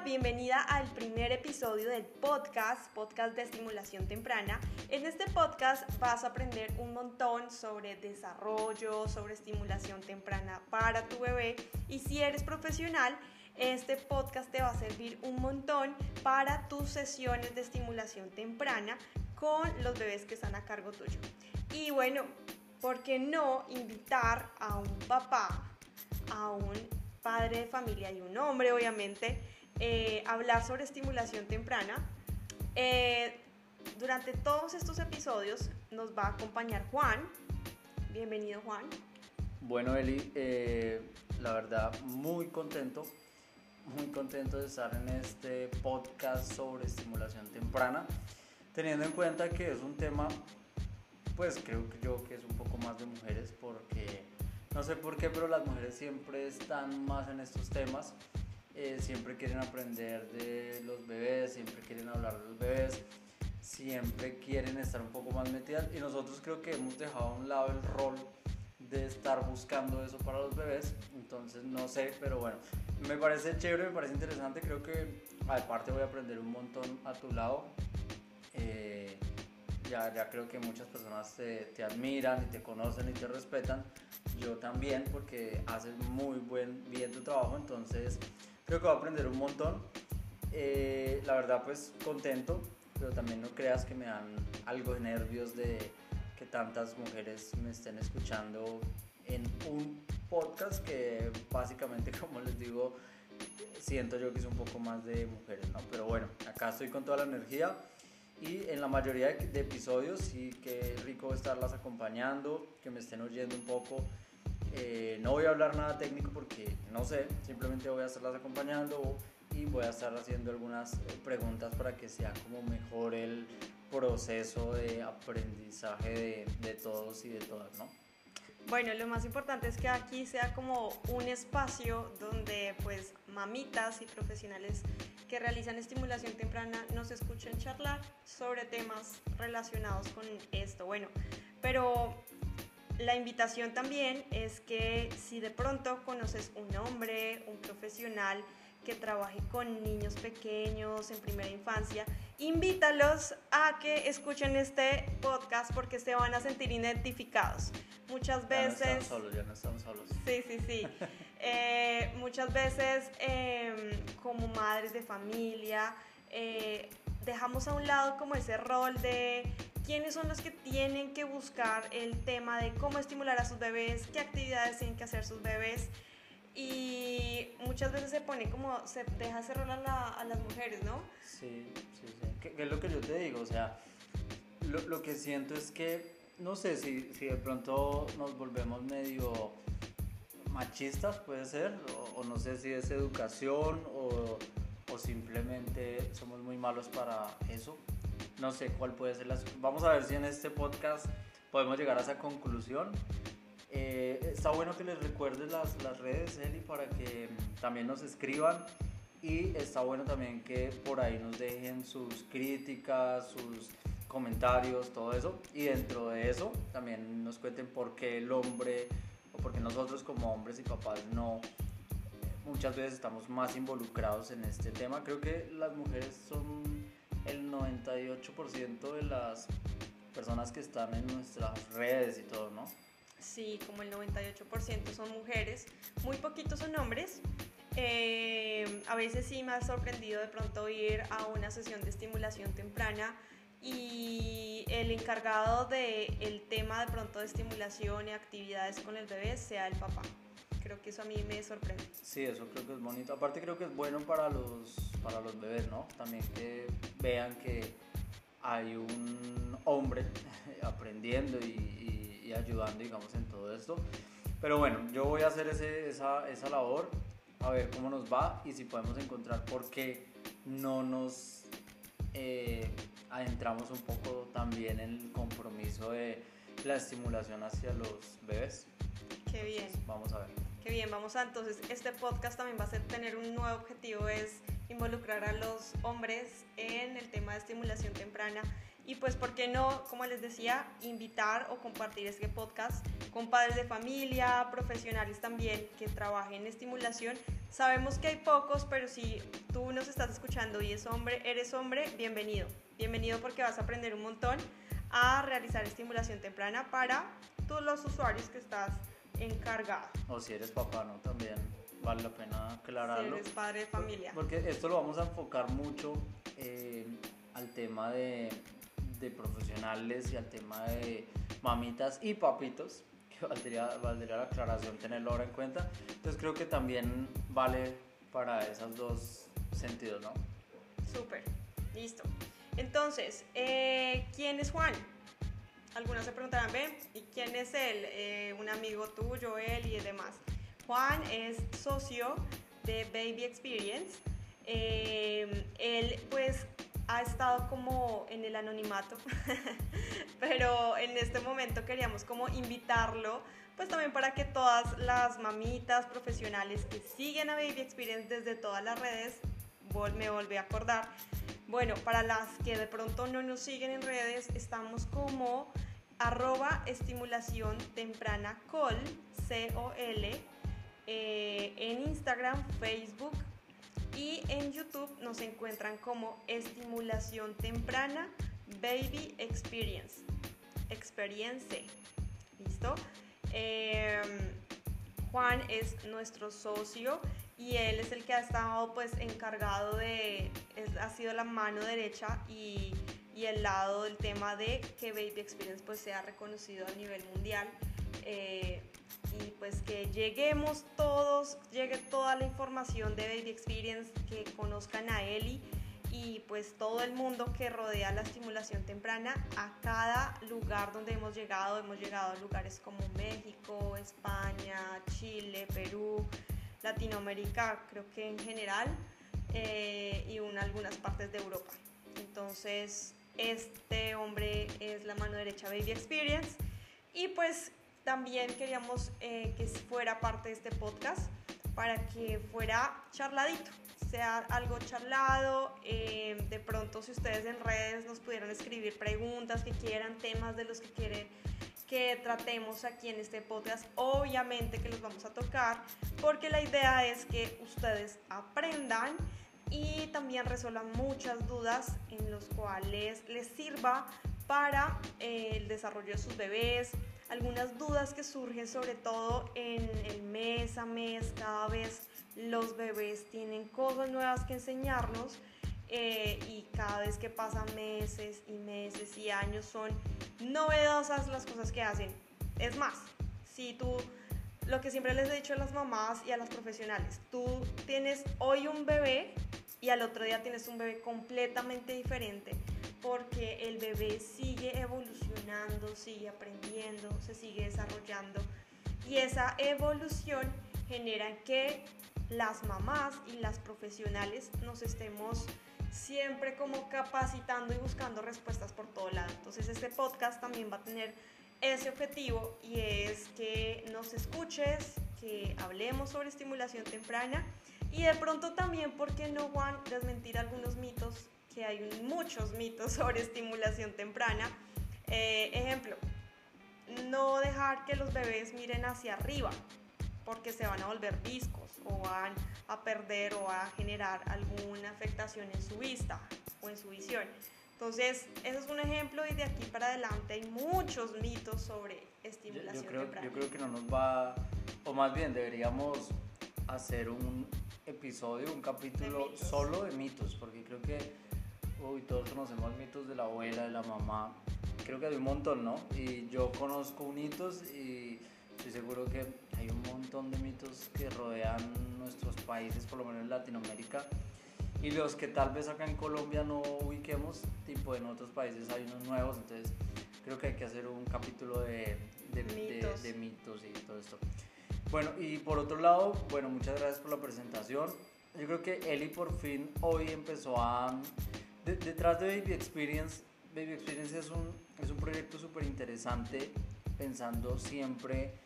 Bienvenida al primer episodio del podcast, podcast de estimulación temprana. En este podcast vas a aprender un montón sobre desarrollo, sobre estimulación temprana para tu bebé y si eres profesional, este podcast te va a servir un montón para tus sesiones de estimulación temprana con los bebés que están a cargo tuyo. Y bueno, ¿por qué no invitar a un papá, a un padre de familia y un hombre, obviamente, eh, hablar sobre estimulación temprana. Eh, durante todos estos episodios nos va a acompañar Juan. Bienvenido Juan. Bueno Eli, eh, la verdad muy contento, muy contento de estar en este podcast sobre estimulación temprana, teniendo en cuenta que es un tema, pues creo que yo que es un poco más de mujeres porque no sé por qué, pero las mujeres siempre están más en estos temas. Eh, siempre quieren aprender de los bebés, siempre quieren hablar de los bebés, siempre quieren estar un poco más metidas. Y nosotros creo que hemos dejado a un lado el rol de estar buscando eso para los bebés, entonces no sé, pero bueno, me parece chévere, me parece interesante, creo que aparte voy a aprender un montón a tu lado. Eh, ya, ya creo que muchas personas te, te admiran y te conocen y te respetan, yo también porque haces muy buen, bien tu trabajo, entonces creo que voy a aprender un montón. Eh, la verdad pues contento, pero también no creas que me dan algo de nervios de que tantas mujeres me estén escuchando en un podcast que básicamente como les digo siento yo que es un poco más de mujeres, ¿no? Pero bueno, acá estoy con toda la energía y en la mayoría de, episodios sí que rico estarlas acompañando, que me estén oyendo un poco eh, no voy a hablar nada técnico porque no sé, simplemente voy a estarlas acompañando y voy a estar haciendo algunas eh, preguntas para que sea como mejor el proceso de aprendizaje de, todos y de todas, ¿no? Bueno, lo más importante es que aquí sea como un espacio donde pues mamitas y profesionales que realizan estimulación temprana nos escuchen charlar sobre temas relacionados con esto. Bueno, pero la invitación también es que si de pronto conoces un hombre, un profesional que trabaje con niños pequeños en primera infancia, invítalos a que escuchen este podcast porque se van a sentir identificados. Muchas veces... Ya no están solos, ya no están solos. Sí, sí, sí. Eh, muchas veces em, como madres de familia eh, dejamos a un lado como ese rol de quiénes son los que tienen que buscar el tema de cómo estimular a sus bebés, qué actividades tienen que hacer sus bebés. Y muchas veces se pone como, se deja hacer rol a, las mujeres, ¿no? Sí, sí, sí. ¿Qué, es lo que yo te digo? O sea, lo, que siento es que, no sé si, de pronto nos volvemos medio machistas, puede ser, o, no sé si es educación o simplemente somos muy malos para eso no sé cuál puede ser la... Vamos a ver si en este podcast podemos llegar a esa conclusión. Eh, está bueno que les recuerdes las, las redes, Eli, para que también nos escriban. Y está bueno también que por ahí nos dejen sus críticas, sus comentarios, todo eso. Y dentro de eso también nos cuenten por qué el hombre o por qué nosotros como hombres y papás no muchas veces estamos más involucrados en este tema. Creo que las mujeres son el 98% de las personas que están en nuestras redes y todo, ¿no? Sí, como el 98% son mujeres, muy poquitos son hombres. Eh, a veces sí me ha sorprendido de pronto ir a una sesión de estimulación temprana y el encargado del el tema de pronto de estimulación y actividades con el bebé sea el papá. Creo que eso a mí me sorprende. Sí, eso creo que es bonito. Aparte creo que es bueno para los, para los bebés, ¿no? También que vean que hay un hombre aprendiendo y, y, ayudando, digamos, en todo esto. Pero bueno, yo voy a hacer ese, esa, esa labor, a ver cómo nos va y si podemos encontrar por qué no nos eh, adentramos un poco también en el compromiso de la estimulación hacia los bebés. Qué bien. vamos a ver. Qué bien, vamos a entonces, este podcast también va a ser, tener un nuevo objetivo, es involucrar a los hombres en el tema de estimulación temprana. Y pues, ¿por qué no, como les decía, invitar o compartir este podcast con padres de familia, profesionales también que trabajen en estimulación, Sabemos que hay pocos, pero si tú nos estás escuchando y es hombre, eres hombre, bienvenido. Bienvenido porque vas a aprender un montón a realizar estimulación temprana para todos los usuarios que estás encargado. O si eres papá, ¿no? También vale la pena aclararlo. Si eres padre de familia. Porque esto lo vamos a enfocar mucho eh, al tema de, de, profesionales y al tema de mamitas y papitos, que valdría, valdría la aclaración tenerlo ahora en cuenta. Entonces creo que también vale para esos dos sentidos, ¿no? Súper, listo. Entonces, eh, ¿quién es Juan? Algunos se preguntarán. ¿Y quién es él? Eh, un amigo tuyo, él y demás. Juan es socio de Baby Experience. Eh, él pues ha estado como en el anonimato, pero en este momento queríamos como invitarlo, pues también para que todas las mamitas profesionales que siguen a Baby Experience desde todas las redes, me volví a acordar, bueno, para las que de pronto no nos siguen en redes, estamos como arroba estimulación temprana col, C-O-L, eh, en Instagram, Facebook y en YouTube nos encuentran como estimulación temprana baby experience. Experience. ¿Listo? Em, Juan es nuestro socio y él es el que ha estado pues encargado de, ha sido la mano derecha y, y, el lado del tema de que Baby Experience pues sea reconocido a nivel mundial eh, y pues que lleguemos todos, llegue toda la información de Baby Experience, que conozcan a Eli y pues todo el mundo que rodea la estimulación temprana a cada lugar donde hemos llegado. Hemos llegado a lugares como México, España, Chile, Perú, Latinoamérica, creo que en general, eh, y en algunas partes de Europa. Entonces, este hombre es la mano derecha Baby Experience. Y pues también queríamos eh, que fuera parte de este podcast para que fuera charladito, sea algo charlado. Eh, de pronto, si ustedes en redes nos pudieran escribir preguntas que quieran, temas de los que quieren que tratemos aquí en este podcast, obviamente que los vamos a tocar, porque la idea es que ustedes aprendan y también resuelvan muchas dudas en los cuales les sirva para eh, el desarrollo de sus bebés, algunas dudas que surgen sobre todo en el mes a mes, cada vez los bebés tienen cosas nuevas que enseñarnos eh, y cada vez que pasan meses y meses y años son novedosas las cosas que hacen. Es más, si tú, lo que siempre les he dicho a las mamás y a las profesionales, tú tienes hoy un bebé y al otro día tienes un bebé completamente diferente porque el bebé sigue evolucionando, sigue aprendiendo, se sigue desarrollando y esa evolución genera que las mamás y las profesionales nos estemos siempre como capacitando y buscando respuestas por todo lado. Entonces este podcast también va a tener ese objetivo y es que nos escuches, que hablemos sobre estimulación temprana y de pronto también, ¿por qué no, Juan, desmentir algunos mitos? Que hay muchos mitos sobre estimulación temprana. Eh, ejemplo, no dejar que los bebés miren hacia arriba porque se van a volver viscos o van a perder o a generar alguna afectación en su vista o en su visión. Entonces, ese es un ejemplo y de aquí para adelante hay muchos mitos sobre estimulación yo, creo, temprana. Yo creo que no nos va, o más bien deberíamos hacer un episodio, un capítulo solo de mitos, porque creo que hoy todos conocemos mitos de la abuela, de la mamá, creo que hay un montón, ¿no? Y yo conozco mitos y estoy seguro que hay un montón de mitos que rodean nuestros países, por lo menos en Latinoamérica, y los que tal vez acá en Colombia no ubiquemos, tipo en otros países hay unos nuevos, entonces creo que hay que hacer un capítulo de, de, mitos. de, mitos y todo esto. Bueno, y por otro lado, bueno, muchas gracias por la presentación. Yo creo que Eli por fin hoy empezó a... detrás de Baby Experience, Baby Experience es un, es un proyecto súper interesante pensando siempre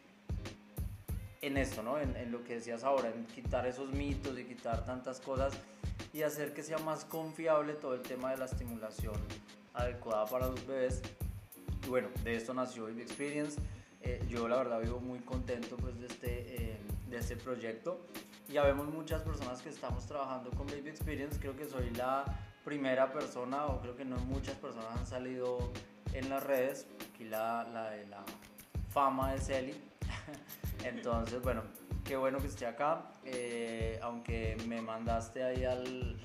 en esto, ¿no? En, en, lo que decías ahora, en quitar esos mitos y quitar tantas cosas y hacer que sea más confiable todo el tema de la estimulación adecuada para los bebés. Y bueno, de esto nació Baby Experience. Eh, yo la verdad vivo muy contento pues de este, eh, de este proyecto ya vemos muchas personas que estamos trabajando con Baby Experience. Creo que soy la primera persona o creo que no muchas personas han salido en las redes. Aquí la, la de la fama es Eli. Entonces, bueno, qué bueno que esté acá. Eh, aunque me mandaste ahí al.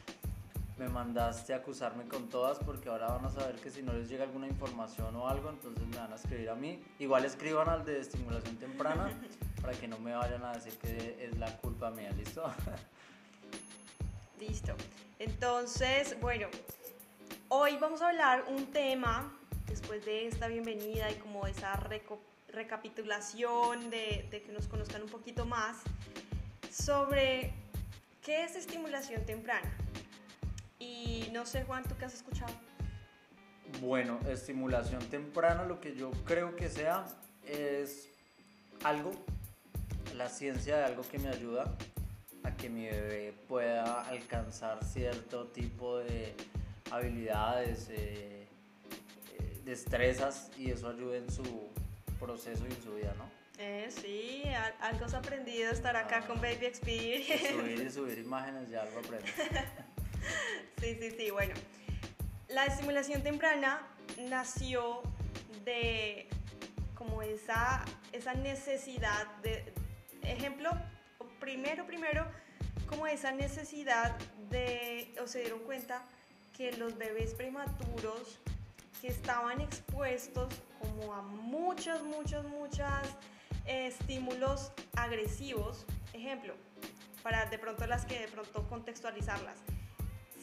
Me mandaste a acusarme con todas porque ahora van a saber que si no les llega alguna información o algo, entonces me van a escribir a mí. Igual escriban al de estimulación temprana para que no me vayan a decir que es la culpa mía, ¿listo? Listo. Entonces, bueno, hoy vamos a hablar un tema, después de esta bienvenida y como esa recapitulación de, que nos conozcan un poquito más, sobre qué es estimulación temprana. Y no sé, Juan, ¿tú qué has escuchado? Bueno, estimulación temprana, lo que yo creo que sea es algo la ciencia de algo que me ayuda a que mi bebé pueda alcanzar cierto tipo de habilidades, eh, eh, destrezas y eso ayude en su proceso y en su vida, ¿no? Eh, sí, algo has aprendido estar acá ah, con Baby Experience. Subir y subir imágenes ya algo aprendes. sí, sí, sí, bueno. La estimulación temprana nació de como esa, esa necesidad de, ejemplo, primero, primero, como esa necesidad de, o se dieron cuenta que los bebés prematuros que estaban expuestos como a muchos, muchos, muchos estímulos agresivos, ejemplo, para de pronto las que de pronto contextualizarlas.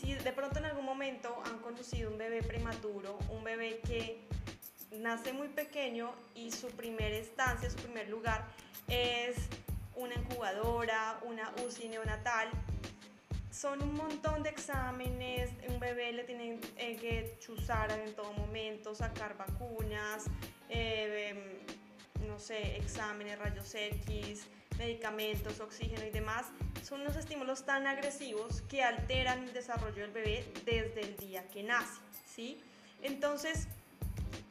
Si de pronto en algún momento han conducido un bebé prematuro, un bebé que nace muy pequeño y su primera estancia, su primer lugar es una incubadora, una UCI neonatal. Son un montón de exámenes, un bebé le tienen eh, que chuzar en todo momento, sacar vacunas, eh, no sé, exámenes, rayos X, medicamentos, oxígeno y demás. Son unos estímulos tan agresivos que alteran el desarrollo del bebé desde el día que nace, ¿sí? Entonces,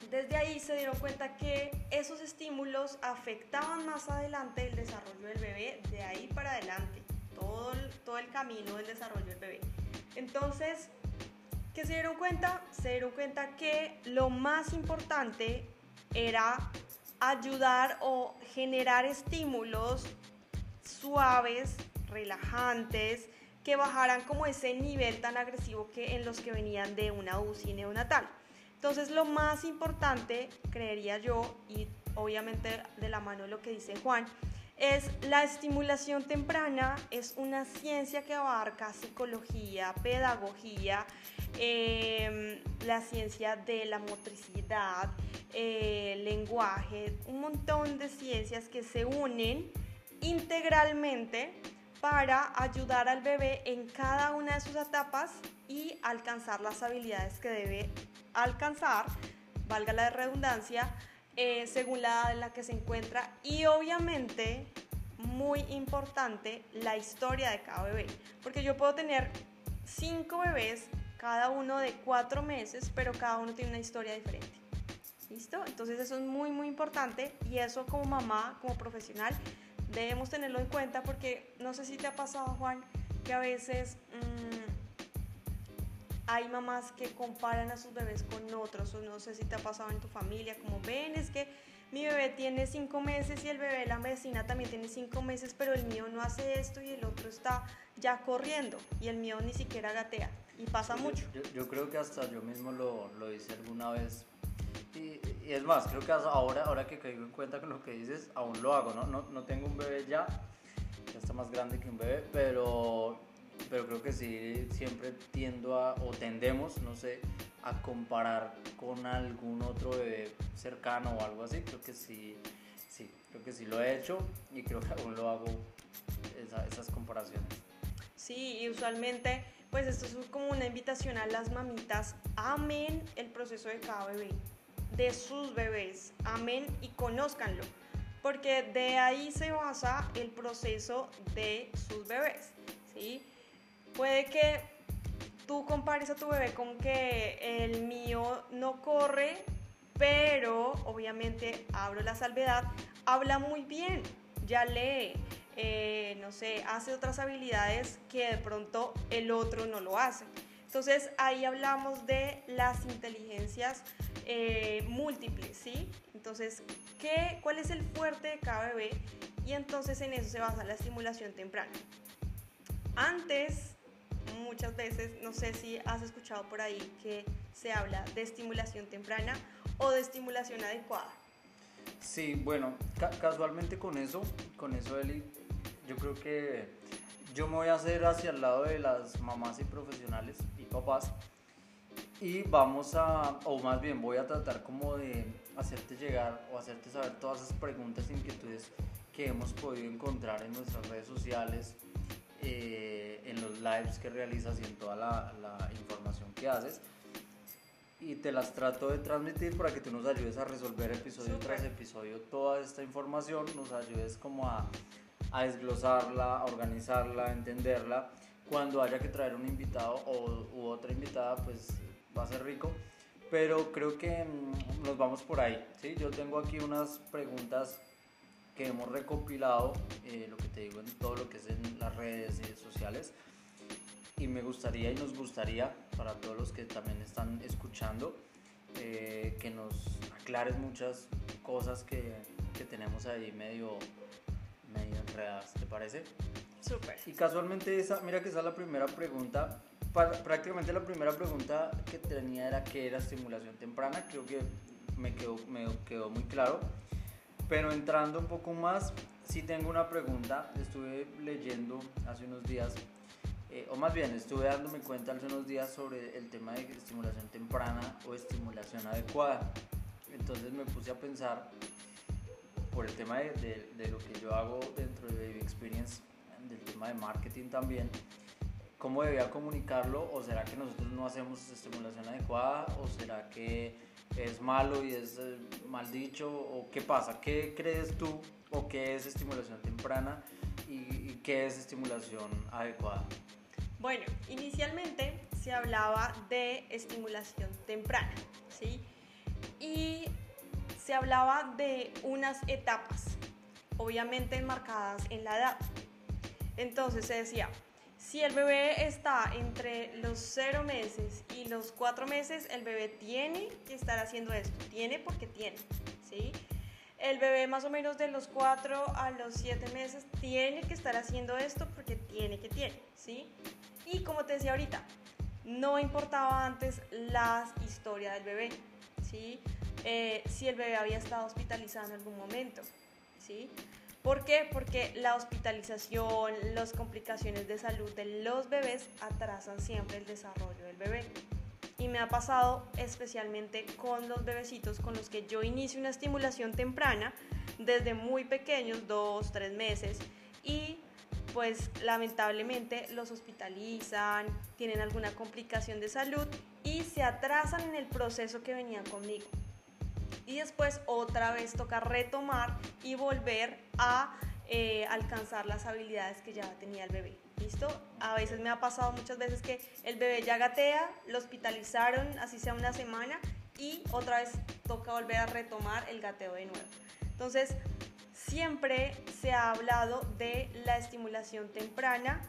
desde ahí se dieron cuenta que esos estímulos afectaban más adelante el desarrollo del bebé, de ahí para adelante, todo el, todo el camino del desarrollo del bebé. Entonces, ¿qué se dieron cuenta? Se dieron cuenta que lo más importante era ayudar o generar estímulos suaves, relajantes, que bajaran como ese nivel tan agresivo que en los que venían de una UCI neonatal. Entonces lo más importante, creería yo, y obviamente de la mano de lo que dice Juan, es la estimulación temprana, es una ciencia que abarca psicología, pedagogía, em, la ciencia de la motricidad, eh, lenguaje, un montón de ciencias que se unen integralmente para ayudar al bebé en cada una de sus etapas y alcanzar las habilidades que debe alcanzar, valga la redundancia, eh, según la edad en la que se encuentra y obviamente, muy importante, la historia de cada bebé. Porque yo puedo tener cinco bebés, cada uno de cuatro meses, pero cada uno tiene una historia diferente. ¿Listo? Entonces eso es muy, muy importante y eso como mamá, como profesional, debemos tenerlo en cuenta porque no sé si te ha pasado, Juan, que a veces... Mm, hay mamás que comparan a sus bebés con otros, o no sé si te ha pasado en tu familia, como ven, es que mi bebé tiene cinco meses y el bebé de la vecina también tiene cinco meses, pero el mío no hace esto y el otro está ya corriendo y el mío ni siquiera gatea. Y pasa mucho. Yo, creo que hasta yo mismo lo, lo hice alguna vez. Y, es más, creo que ahora, ahora que caigo en cuenta con lo que dices, aún lo hago, ¿no? No, no tengo un bebé ya, ya está más grande que un bebé, pero pero creo que sí, siempre tiendo a, o tendemos, no sé, a comparar con algún otro bebé cercano o algo así. Creo que sí, sí, creo que sí lo he hecho y creo que aún lo hago esas comparaciones. Sí, y usualmente, pues esto es como una invitación a las mamitas, amen el proceso de cada bebé, de sus bebés, amen y conózcanlo, porque de ahí se basa el proceso de sus bebés, ¿sí? Puede que tú compares a tu bebé con que el mío no corre, pero obviamente abro la salvedad, habla muy bien, ya lee, eh, no sé, hace otras habilidades que de pronto el otro no lo hace. Entonces ahí hablamos de las inteligencias eh, múltiples, ¿sí? Entonces, ¿qué, ¿cuál es el fuerte de cada bebé? Y entonces en eso se basa la estimulación temprana. Antes, muchas veces, no sé si has escuchado por ahí que se habla de estimulación temprana o de estimulación adecuada. Sí, bueno, casualmente con eso, con eso Eli, yo creo que yo me voy a hacer hacia el lado de las mamás y profesionales y papás y vamos a, o más bien voy a tratar como de hacerte llegar o hacerte saber todas esas preguntas e inquietudes que hemos podido encontrar en nuestras redes sociales, eh, en los lives que realizas y en toda la, la, información que haces. Y te las trato de transmitir para que tú nos ayudes a resolver episodio tras episodio toda esta información, nos ayudes como a, a desglosarla, a organizarla, a entenderla. Cuando haya que traer un invitado o u otra invitada, pues va a ser rico. Pero creo que mm, nos vamos por ahí. ¿sí? Yo tengo aquí unas preguntas que hemos recopilado, eh, lo que te digo, en todo lo que es en las redes sociales. Y me gustaría y nos gustaría, para todos los que también están escuchando, eh, que nos aclares muchas cosas que, que tenemos ahí medio, medio enredadas, ¿te parece? Súper. Y casualmente esa, mira que esa es la primera pregunta prácticamente la primera pregunta que tenía era qué era estimulación temprana, creo que me quedó, me quedó muy claro. Pero entrando un poco más, sí tengo una pregunta, estuve leyendo hace unos días, eh, o más bien estuve dándome cuenta hace unos días sobre el tema de estimulación temprana o estimulación adecuada. Entonces me puse a pensar por el tema de, de, de lo que yo hago dentro de Baby Experience, del tema de marketing también cómo debía comunicarlo o será que nosotros no hacemos estimulación adecuada o será que es malo y es eh, mal dicho o qué pasa, qué crees tú o qué es estimulación temprana y, qué es estimulación adecuada. Bueno, inicialmente se hablaba de estimulación temprana, ¿sí? Y se hablaba de unas etapas, obviamente enmarcadas en la edad. Entonces se decía, si el bebé está entre los 0 meses y los 4 meses, el bebé tiene que estar haciendo esto. Tiene porque tiene, ¿sí? El bebé más o menos de los 4 a los 7 meses tiene que estar haciendo esto porque tiene que tiene, ¿sí? Y como te decía ahorita, no importaba antes la historia del bebé, ¿sí? Eh, si el bebé había estado hospitalizado en algún momento, ¿sí? ¿Por qué? Porque la hospitalización, las complicaciones de salud de los bebés atrasan siempre el desarrollo del bebé. Y me ha pasado especialmente con los bebecitos con los que yo inicio una estimulación temprana desde muy pequeños, dos, tres meses, y pues lamentablemente los hospitalizan, tienen alguna complicación de salud y se atrasan en el proceso que venían conmigo y después otra vez toca retomar y volver a eh, alcanzar las habilidades que ya tenía el bebé. ¿Listo? A veces me ha pasado muchas veces que el bebé ya gatea, lo hospitalizaron, así sea una semana, y otra vez toca volver a retomar el gateo de nuevo. Entonces, siempre se ha hablado de la estimulación temprana.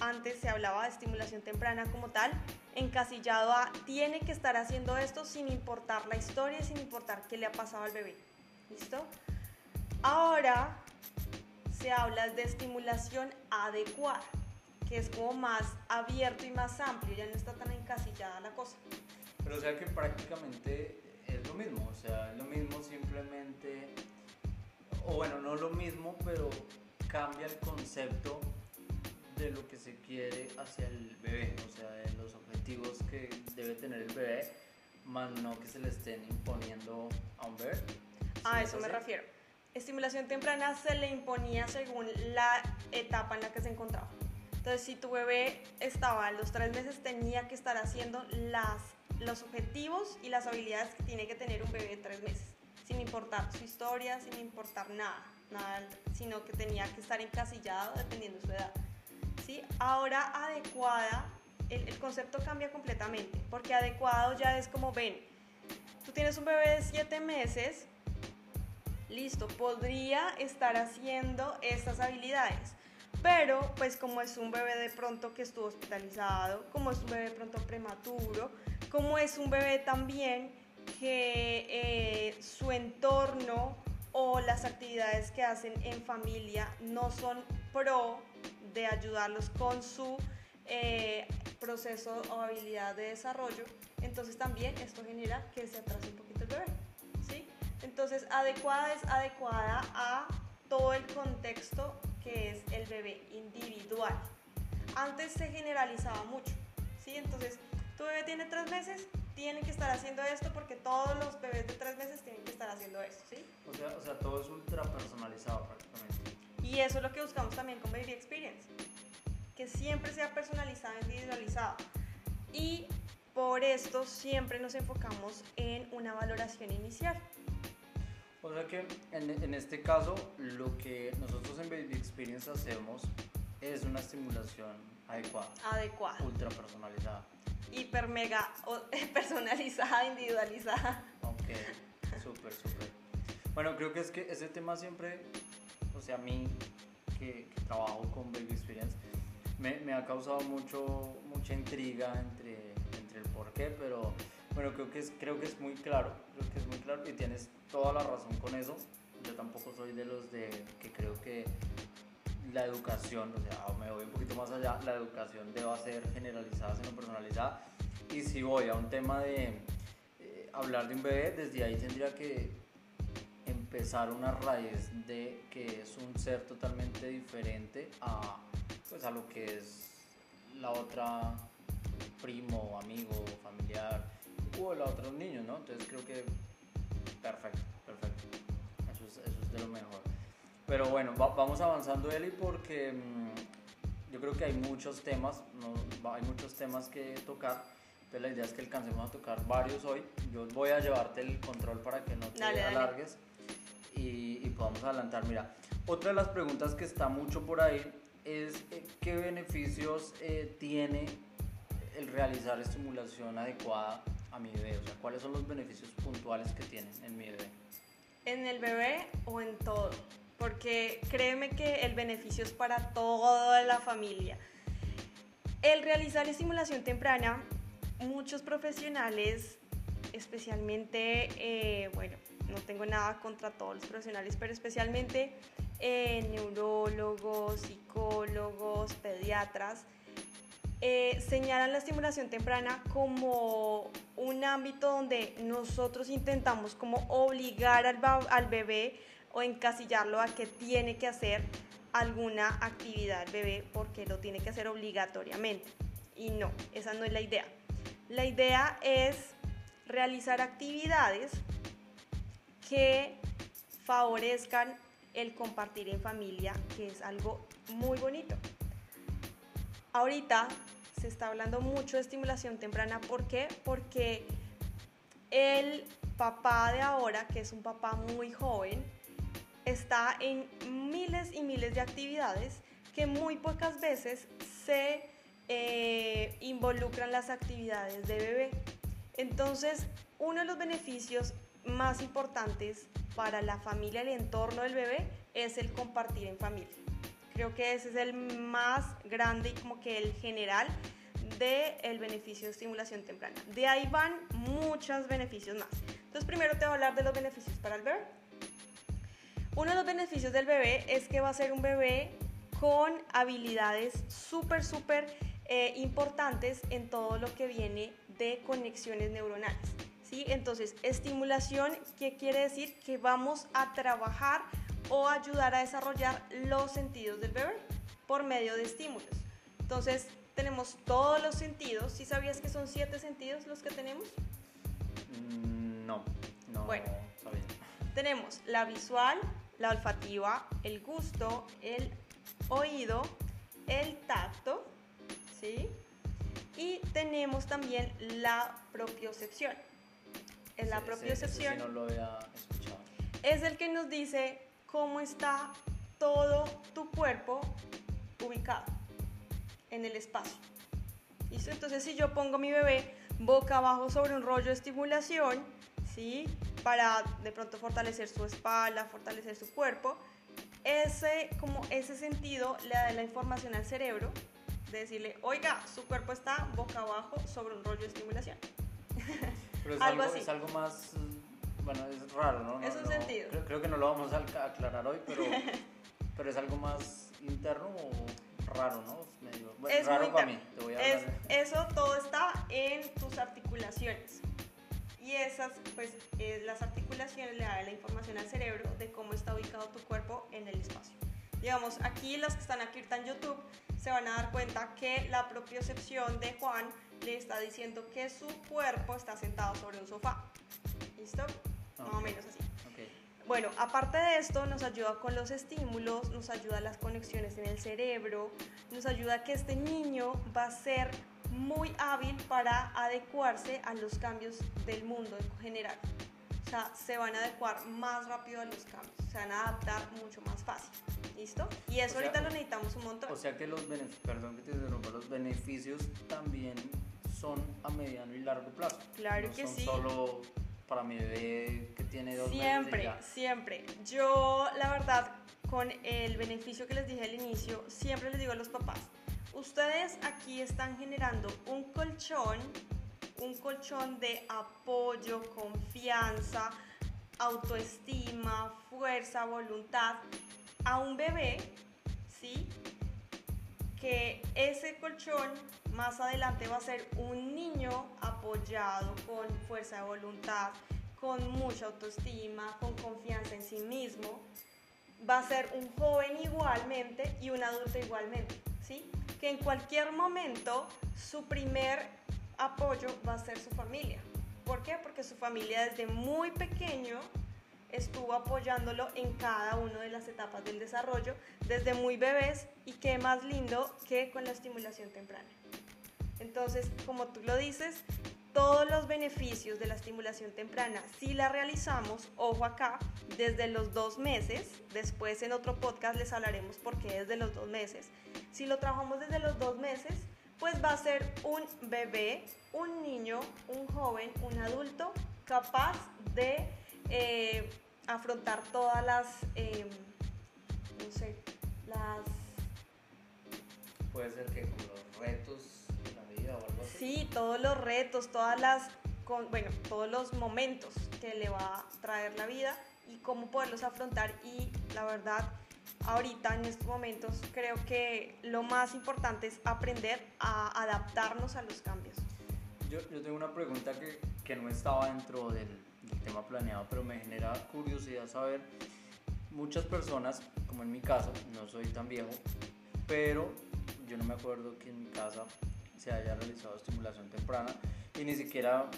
Antes se hablaba de estimulación temprana como tal, encasillado a tiene que estar haciendo esto sin importar la historia, sin importar qué le ha pasado al bebé. ¿Listo? Ahora se habla de estimulación adecuada, que es como más abierto y más amplio, ya no está tan encasillada la cosa. Pero o sea que prácticamente es lo mismo, o sea, es lo mismo simplemente, o bueno, no lo mismo, pero cambia el concepto de lo que se quiere hacia el bebé, o sea, de los que debe tener el bebé, más no que se le estén imponiendo a un bebé. A eso me refiero. Estimulación temprana se le imponía según la etapa en la que se encontraba. Entonces, si tu bebé estaba a los tres meses, tenía que estar haciendo las, los objetivos y las habilidades que tiene que tener un bebé de tres meses, sin importar su historia, sin importar nada, nada sino que tenía que estar encasillado dependiendo de su edad. Ahora adecuada el, concepto cambia completamente, porque adecuado ya es como ven, tú tienes un bebé de 7 meses listo, podría estar haciendo estas habilidades. Pero, pues como es un bebé de pronto que estuvo hospitalizado, como es un bebé pronto prematuro, como es un bebé también que eh, su entorno o las actividades que hacen en familia no son pro de ayudarlos con su eh, proceso o habilidad de desarrollo, entonces también esto genera que se atrase un poquito el bebé. ¿sí? Entonces, adecuada es adecuada a todo el contexto que es el bebé individual. Antes se generalizaba mucho, ¿sí? Entonces, tu bebé tiene tres meses, tiene que estar haciendo esto porque todos los bebés de tres meses tienen que estar haciendo esto, ¿sí? O sea, o sea todo es ultra personalizado prácticamente. Y eso es lo que buscamos también con Baby Experience, que siempre sea personalizado, individualizado. Y por esto siempre nos enfocamos en una valoración inicial. O sea que en, en, este caso lo que nosotros en Baby Experience hacemos es una estimulación adecuada. Adecuada. Ultra personalizada. Hiper mega personalizada, individualizada. Ok, súper, súper. Bueno, creo que es que ese tema siempre, o sea, a mí que, trabajo con Baby Experience, me, me, ha causado mucho, mucha intriga entre, entre el por qué, pero bueno, creo que, es, creo que es muy claro, creo que es muy claro y tienes toda la razón con eso. Yo tampoco soy de los de que creo que la educación, o sea, me voy un poquito más allá, la educación deba ser generalizada, sino personalizada. Y si voy a un tema de eh, hablar de un bebé, desde ahí tendría que empezar una raíz de que es un ser totalmente diferente a, pues, a lo que es la otra primo, amigo, familiar o la otra niño, ¿no? Entonces creo que perfecto, perfecto. Eso es, eso es de lo mejor. Pero bueno, va, vamos avanzando, Eli, porque mmm, yo creo que hay muchos temas, no, hay muchos temas que tocar. Entonces la idea es que alcancemos a tocar varios hoy. Yo voy a llevarte el control para que no te Dale, dale. Y, y podamos adelantar. Mira, otra de las preguntas que está mucho por ahí es eh, qué beneficios eh, tiene el realizar estimulación adecuada a mi bebé? O sea, ¿cuáles son los beneficios puntuales que tienen en mi bebé? En el bebé o en todo, porque créeme que el beneficio es para toda la familia. El realizar estimulación temprana, muchos profesionales, especialmente, eh, bueno, no tengo nada contra todos los profesionales, pero especialmente eh, neurólogos, psicólogos, pediatras, eh, señalan la estimulación temprana como un ámbito donde nosotros intentamos como obligar al, al, bebé o encasillarlo a que tiene que hacer alguna actividad el bebé porque lo tiene que hacer obligatoriamente. Y no, esa no es la idea. La idea es realizar actividades que favorezcan el compartir en familia, que es algo muy bonito. Ahorita se está hablando mucho de estimulación temprana. ¿Por qué? Porque el papá de ahora, que es un papá muy joven, está en miles y miles de actividades que muy pocas veces se eh, involucran las actividades de bebé. Entonces, uno de los beneficios más importantes para la familia el entorno del bebé es el compartir en familia. Creo que ese es el más grande y como que el general del el beneficio de estimulación temprana. De ahí van muchos beneficios más. Entonces primero te voy a hablar de los beneficios para el bebé. Uno de los beneficios del bebé es que va a ser un bebé con habilidades súper, súper eh, importantes en todo lo que viene de conexiones neuronales. ¿Sí? Entonces, estimulación, ¿qué quiere decir? Que vamos a trabajar o ayudar a desarrollar los sentidos del bebé por medio de estímulos. Entonces, tenemos todos los sentidos. ¿Sí sabías que son siete sentidos los que tenemos? Mm, no, no bueno, sabía. Tenemos la visual, la olfativa, el gusto, el oído, el tacto, ¿sí? Y tenemos también la propiocepción. En la propiocepción ese sí no lo había escuchado. es el que nos dice cómo está todo tu cuerpo ubicado en el espacio. ¿Listo? Entonces, si yo pongo mi bebé boca abajo sobre un rollo de estimulación, ¿sí? para de pronto fortalecer su espalda, fortalecer su cuerpo, ese, como ese sentido le da la información al cerebro de decirle, oiga, su cuerpo está boca abajo sobre un rollo de estimulación. Pero es algo, así. Es algo más, bueno, es raro, ¿no? es un sentido. Creo, que no lo vamos a aclarar hoy, pero, pero es algo más interno o raro, ¿no? Medio, bueno, es raro para mí. Te voy a es, eso todo está en tus articulaciones. Y esas, pues, eh, las articulaciones le dan la información al cerebro de cómo está ubicado tu cuerpo en el espacio. Digamos, aquí los que están aquí en YouTube se van a dar cuenta que la propiocepción de Juan le está diciendo que su cuerpo está sentado sobre un sofá. ¿Listo? Más o menos así. Bueno, aparte de esto, nos ayuda con los estímulos, nos ayuda las conexiones en el cerebro, nos ayuda a que este niño va a ser muy hábil para adecuarse a los cambios del mundo en general. O sea, se van a adecuar más rápido a los cambios, se van a adaptar mucho más fácil. ¿Listo? Y eso ahorita lo necesitamos un montón. O sea que los beneficios, perdón que te interrumpa, los beneficios también son a mediano y largo plazo. Claro que son sí. Solo para mi bebé que tiene dos siempre, meses. Siempre, siempre. Yo, la verdad, con el beneficio que les dije al inicio, siempre les digo a los papás, ustedes aquí están generando un colchón, un colchón de apoyo, confianza, autoestima, fuerza, voluntad a un bebé, ¿sí? Que ese colchón más adelante va a ser un niño apoyado con fuerza de voluntad, con mucha autoestima, con confianza en sí mismo. Va a ser un joven igualmente y un adulto igualmente, ¿sí? que en cualquier momento su primer apoyo va a ser su familia. ¿Por qué? Porque su familia desde muy pequeño estuvo apoyándolo en cada una de las etapas del desarrollo, desde muy bebés y qué más lindo que con la estimulación temprana. Entonces, como tú lo dices, todos los beneficios de la estimulación temprana, si la realizamos, ojo acá, desde los dos meses, después en otro podcast les hablaremos por qué desde los dos meses, si lo trabajamos desde los dos meses, pues va a ser un bebé, un niño, un joven, un adulto capaz de eh, afrontar todas las, em, no sé, las... Puede ser que como los retos de la vida o algo así. Sí, todos los retos, todas las, con, bueno, todos los momentos que le va a traer la vida y cómo poderlos afrontar y la verdad ahorita en estos momentos creo que lo más importante es aprender a adaptarnos a los cambios. Yo, yo tengo una pregunta que, que no estaba dentro del, del, tema planeado, pero me genera curiosidad saber, muchas personas, como en mi caso, no soy tan viejo, pero yo no me acuerdo que en mi casa se haya realizado estimulación temprana y ni siquiera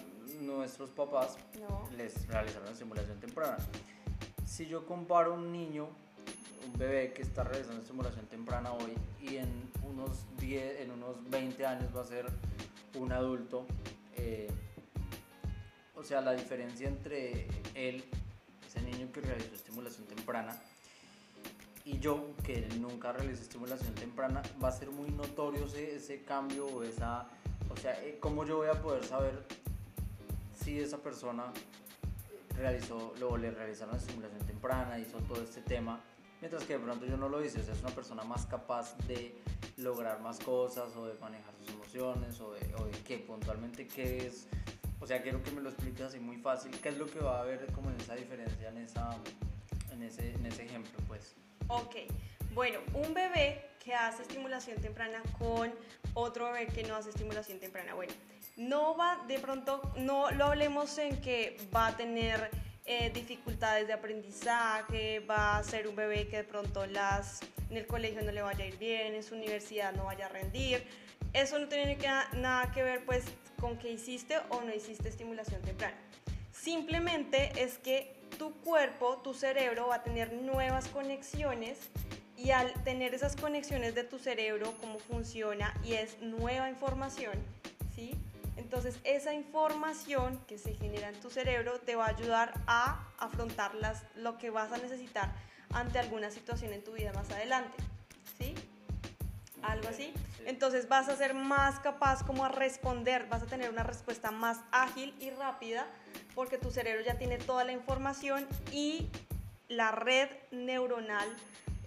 nuestros papás no. les realizaron estimulación temprana. Si yo comparo un niño un bebé que está realizando estimulación temprana hoy y en unos 10, en unos 20 años va a ser un adulto. Eh, o sea, la diferencia entre él, ese niño que realizó estimulación temprana, y yo, que nunca realicé estimulación temprana, va a ser muy notorio ese, cambio o esa... O sea, eh, ¿cómo yo voy a poder saber si esa persona realizó, luego le realizaron estimulación temprana, hizo todo este tema Mientras que de pronto yo no lo hice, o sea, es una persona más capaz de lograr más cosas o de manejar sus emociones o de, o de qué puntualmente qué es. O sea, quiero que me lo expliques así muy fácil, qué es lo que va a haber como en esa diferencia, en, esa, en, ese, en ese ejemplo, pues. Ok, bueno, un bebé que hace estimulación temprana con otro bebé que no hace estimulación temprana, bueno, no va de pronto, no lo hablemos en que va a tener eh, dificultades de aprendizaje, va a ser un bebé que de pronto las, en el colegio no le vaya a ir bien, en su universidad no vaya a rendir. Eso no tiene que, nada que ver pues con que hiciste o no hiciste estimulación temprana. Simplemente es que tu cuerpo, tu cerebro va a tener nuevas conexiones y al tener esas conexiones de tu cerebro, cómo funciona y es nueva información, ¿sí? Entonces esa información que se genera en tu cerebro te va a ayudar a afrontar las, lo que vas a necesitar ante alguna situación en tu vida más adelante. ¿sí? algo así. Entonces vas a ser más capaz como a responder, vas a tener una respuesta más ágil y rápida porque tu cerebro ya tiene toda la información y la red neuronal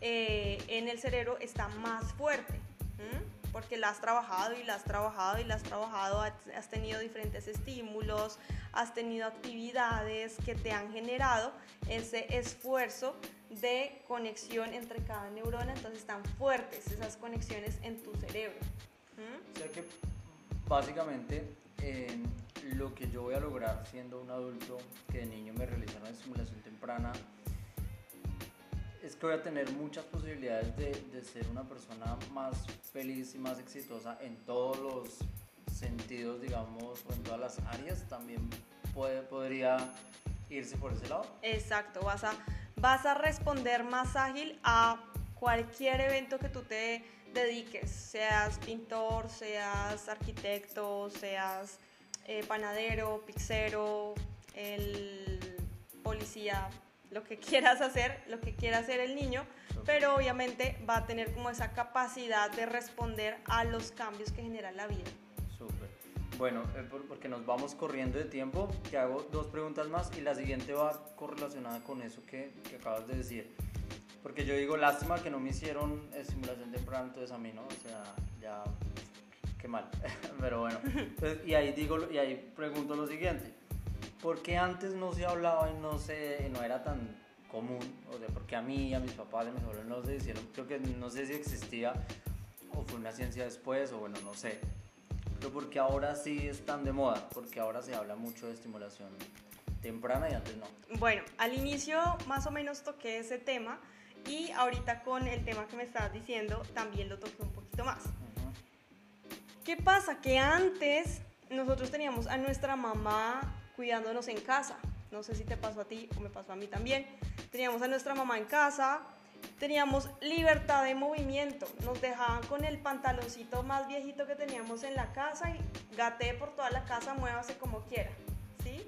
eh, en el cerebro está más fuerte. Porque la has trabajado y la has trabajado y la has trabajado, has tenido diferentes estímulos, has tenido actividades que te han generado ese esfuerzo de conexión entre cada neurona, entonces están fuertes esas conexiones en tu cerebro. O sea que básicamente lo que yo voy a lograr siendo un adulto que de niño me realizaron estimulación temprana es que voy a tener muchas posibilidades de, de, ser una persona más feliz y más exitosa en todos los sentidos, digamos, o en todas las áreas. También puede, podría irse por ese lado. Exacto, vas a vas a responder más ágil a cualquier evento que tú te dediques, seas pintor, seas arquitecto, seas eh, panadero, pixero, el policía, lo que quieras hacer, lo que quiera hacer el niño, pero obviamente va a tener como esa capacidad de responder a los cambios que genera la vida. Bueno, eh, porque nos vamos corriendo de tiempo, te hago dos preguntas más y la siguiente va correlacionada con eso que, que acabas de decir. Porque yo digo, lástima que no me hicieron simulación temprana, entonces a mí, ¿no? O sea, ya, qué mal. Pero bueno, y ahí digo, y ahí pregunto lo siguiente. ¿Por qué antes no se hablaba y no, se, no era tan común? O sea, porque a mí, a mis papás, a mis abuelos no se hicieron, creo que no sé si existía o fue una ciencia después o bueno, no sé pero porque ahora sí están de moda, porque ahora se habla mucho de estimulación temprana y antes no. Bueno, al inicio más o menos toqué ese tema y ahorita con el tema que me estabas diciendo también lo toqué un poquito más. ¿Qué pasa? Que antes nosotros teníamos a nuestra mamá cuidándonos en casa. No sé si te pasó a ti o me pasó a mí también. Teníamos a nuestra mamá en casa, teníamos libertad de movimiento. Nos dejaban con el pantaloncito más viejito que teníamos en la casa y gaté por toda la casa, muévase como quiera. ¿sí?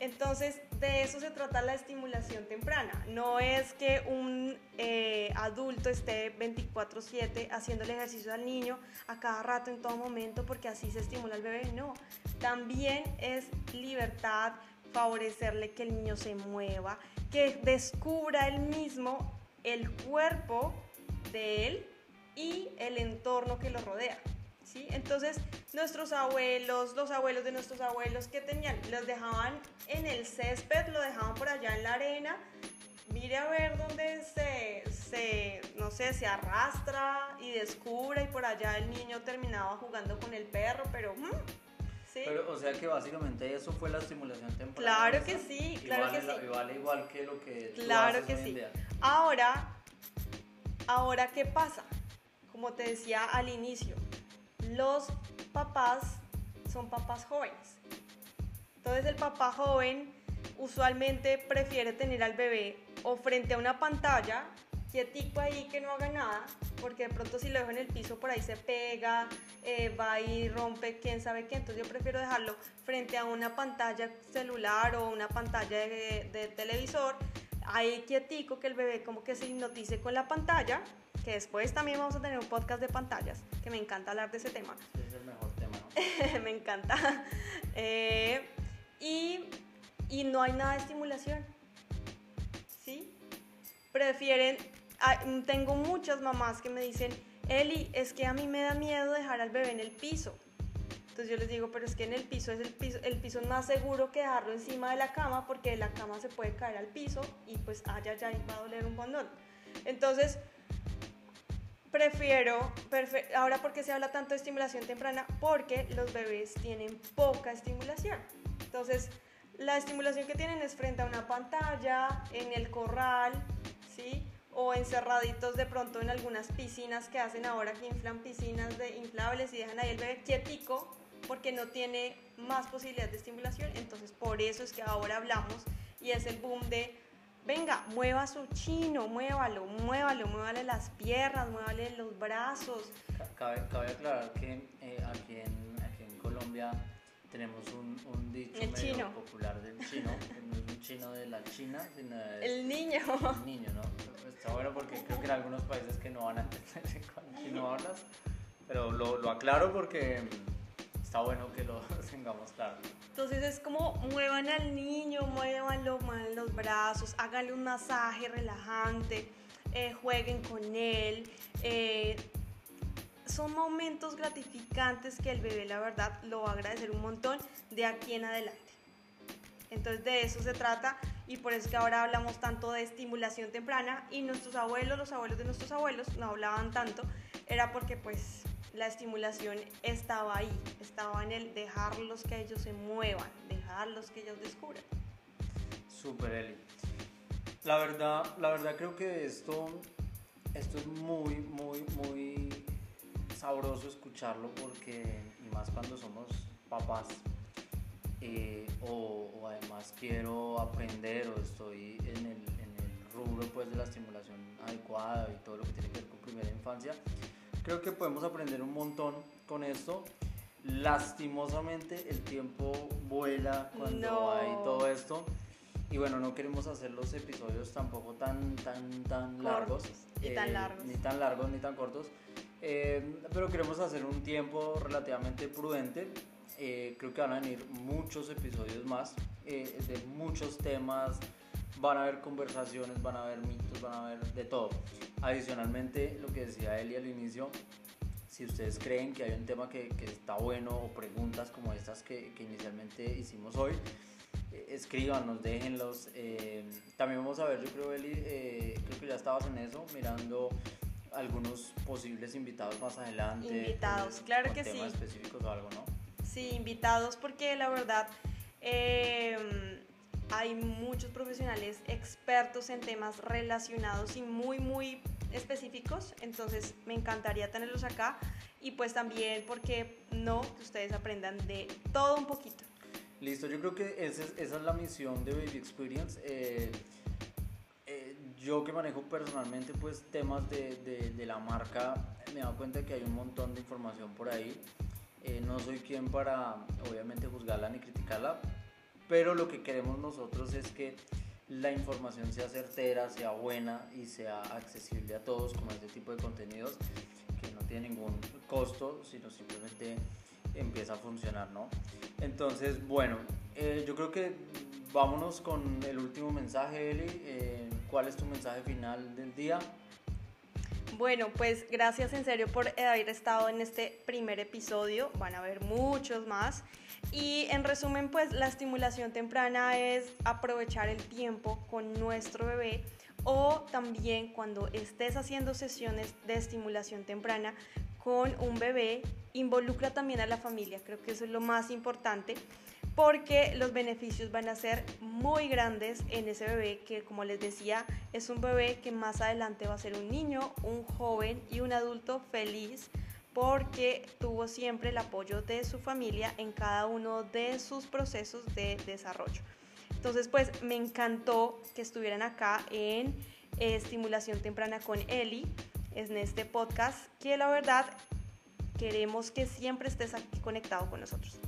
Entonces, de eso se trata la estimulación temprana. No es que un eh, adulto esté 24/7 haciendo el ejercicio al niño a cada rato, en todo momento, porque así se estimula al bebé. No, también es libertad, favorecerle que el niño se mueva, que descubra él mismo el cuerpo de él y el entorno que lo rodea. ¿Sí? Entonces, nuestros abuelos, los abuelos de nuestros abuelos, ¿qué tenían? Los dejaban en el césped, lo dejaban por allá en la arena. Mire a ver dónde se, se, no sé, se arrastra y descubre y por allá el niño terminaba jugando con el perro, pero... ¿Mm? ¿sí? Pero, o sea que básicamente eso fue la estimulación temprana. Claro que sí, claro que sí. Y vale igual que lo que Claro que sí. Ahora, ahora, ¿qué pasa? Como te decía al inicio, los papás son papás jóvenes. Entonces el papá joven usualmente prefiere tener al bebé o frente a una pantalla, quietico ahí que no haga nada, porque de pronto si lo dejo en el piso por ahí se pega, eh, va y rompe quién sabe qué, entonces yo prefiero dejarlo frente a una pantalla celular o una pantalla de, de televisor ahí quietico que el bebé como que se hipnotice con la pantalla, que después también vamos a tener un podcast de pantallas, que me encanta hablar de ese tema. Es el mejor tema, me encanta. Eh, y, y no hay nada de estimulación. ¿Sí? Prefieren, ah, tengo muchas mamás que me dicen, Eli, es que a mí me da miedo dejar al bebé en el piso. Entonces yo les digo, pero es que en el piso es el piso, el piso es más seguro que dejarlo encima de la cama porque de la cama se puede caer al piso y pues allá ya va a doler un condón. Entonces, prefiero, ahora porque se habla tanto de estimulación temprana, porque los bebés tienen poca estimulación. Entonces, la estimulación que tienen es frente a una pantalla, en el corral, ¿sí? O encerraditos de pronto en algunas piscinas que hacen ahora que inflan piscinas de inflables y dejan ahí el bebé quietico porque no tiene más posibilidad de estimulación. Entonces, por eso es que ahora hablamos y es el boom de, venga, mueva su chino, muévalo, muévalo, muévale las piernas, muévale los brazos. Cabe, cabe aclarar que eh, aquí, en, aquí en Colombia tenemos un, un dicho El medio chino. popular del chino, que no es un chino de la China, sino es El niño. el niño, ¿no? Está bueno porque creo que en algunos países que no van a entender cuál chino hablas, pero lo, lo aclaro porque está bueno que lo tengamos claro. Entonces es como muevan al niño, muévanlo, muevan los brazos, háganle un masaje relajante, eh, jueguen con él. eh, son momentos gratificantes que el bebé, la verdad, lo va a agradecer un montón de aquí en adelante. Entonces de eso se trata y por eso es que ahora hablamos tanto de estimulación temprana y nuestros abuelos, los abuelos de nuestros abuelos no hablaban tanto, era porque pues la estimulación estaba ahí, estaba en el dejarlos que ellos se muevan, dejarlos que ellos descubran. Súper, Eli. La verdad, la verdad creo que esto, esto es muy, muy, muy sabroso escucharlo porque, y más cuando somos papás, eh, o, o además quiero aprender o estoy en el, en el rubro pues, de la estimulación adecuada y todo lo que tiene que ver con primera infancia, creo que podemos aprender un montón con esto. Lastimosamente el tiempo vuela cuando No. hay todo esto. Y bueno, no queremos hacer los episodios tampoco tan, tan, tan largos. Y tan largos. Ni tan largos ni tan cortos. Eh, pero queremos hacer un tiempo relativamente prudente. Eh, creo que van a venir muchos episodios más eh, de muchos temas. Van a haber conversaciones, van a haber mitos, van a haber de todo. Adicionalmente, lo que decía Eli al inicio, si ustedes creen que hay un tema que, que está bueno o preguntas como estas que, que inicialmente hicimos hoy, eh, escríbanos, déjenlos. eh, también vamos a ver, yo creo, Eli, eh, creo que ya estabas en eso, mirando algunos posibles invitados más adelante. Invitados, con- claro con que temas sí. específicos o algo, ¿no? Sí, invitados porque la verdad eh, hay muchos profesionales expertos en temas relacionados y muy, muy específicos, entonces me encantaría tenerlos acá y pues también porque no, que ustedes aprendan de todo un poquito. Listo, yo creo que esa es, la misión de Baby Experience. Eh, eh, yo que manejo personalmente pues temas de, de- de la marca, me he dado cuenta que hay un montón de información por ahí. Eh, no soy quien para obviamente juzgarla ni criticarla, pero lo que queremos nosotros es que la información sea certera, sea buena y sea accesible a todos como este tipo de contenidos que no tiene ningún costo, sino simplemente empieza a funcionar, ¿no? Entonces, bueno, eh, yo creo que vámonos con el último mensaje, Eli. Eh, ¿Cuál es tu mensaje final del día? Bueno, pues gracias en serio por haber estado en este primer episodio. Van a haber muchos más. Y en resumen, pues la estimulación temprana es aprovechar el tiempo con nuestro bebé o también cuando estés haciendo sesiones de estimulación temprana con un bebé, involucra también a la familia. Creo que eso es lo más importante porque los beneficios van a ser muy grandes en ese bebé que, como les decía, es un bebé que más adelante va a ser un niño, un joven y un adulto feliz porque tuvo siempre el apoyo de su familia en cada uno de sus procesos de desarrollo. Entonces, pues me encantó que estuvieran acá en eh, estimulación temprana con Eli, en este podcast, que la verdad queremos que siempre estés aquí conectado con nosotros.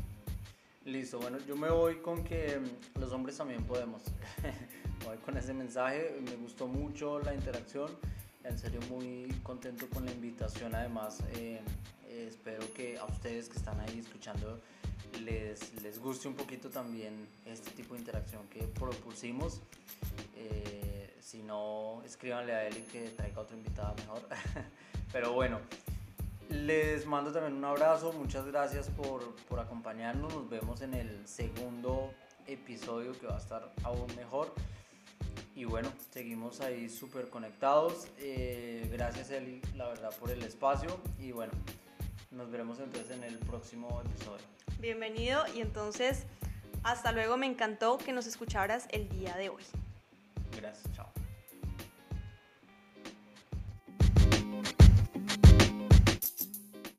Listo, bueno, yo me voy con que mm, los hombres también podemos. voy con ese mensaje, me gustó mucho la interacción, en serio muy contento con la invitación, además eh, eh, espero que a ustedes que están ahí escuchando les, les guste un poquito también este tipo de interacción que propusimos. Eh, si no, escríbanle a él y que traiga otra invitada mejor. Pero bueno, les mando también un abrazo, muchas gracias por, por acompañarnos, nos vemos en el segundo episodio que va a estar aún mejor. Y bueno, seguimos ahí súper conectados. Eh, gracias Eli, la verdad, por el espacio. Y bueno, nos veremos entonces en el próximo episodio. Bienvenido y entonces hasta luego, me encantó que nos escucharas el día de hoy. Gracias, chao.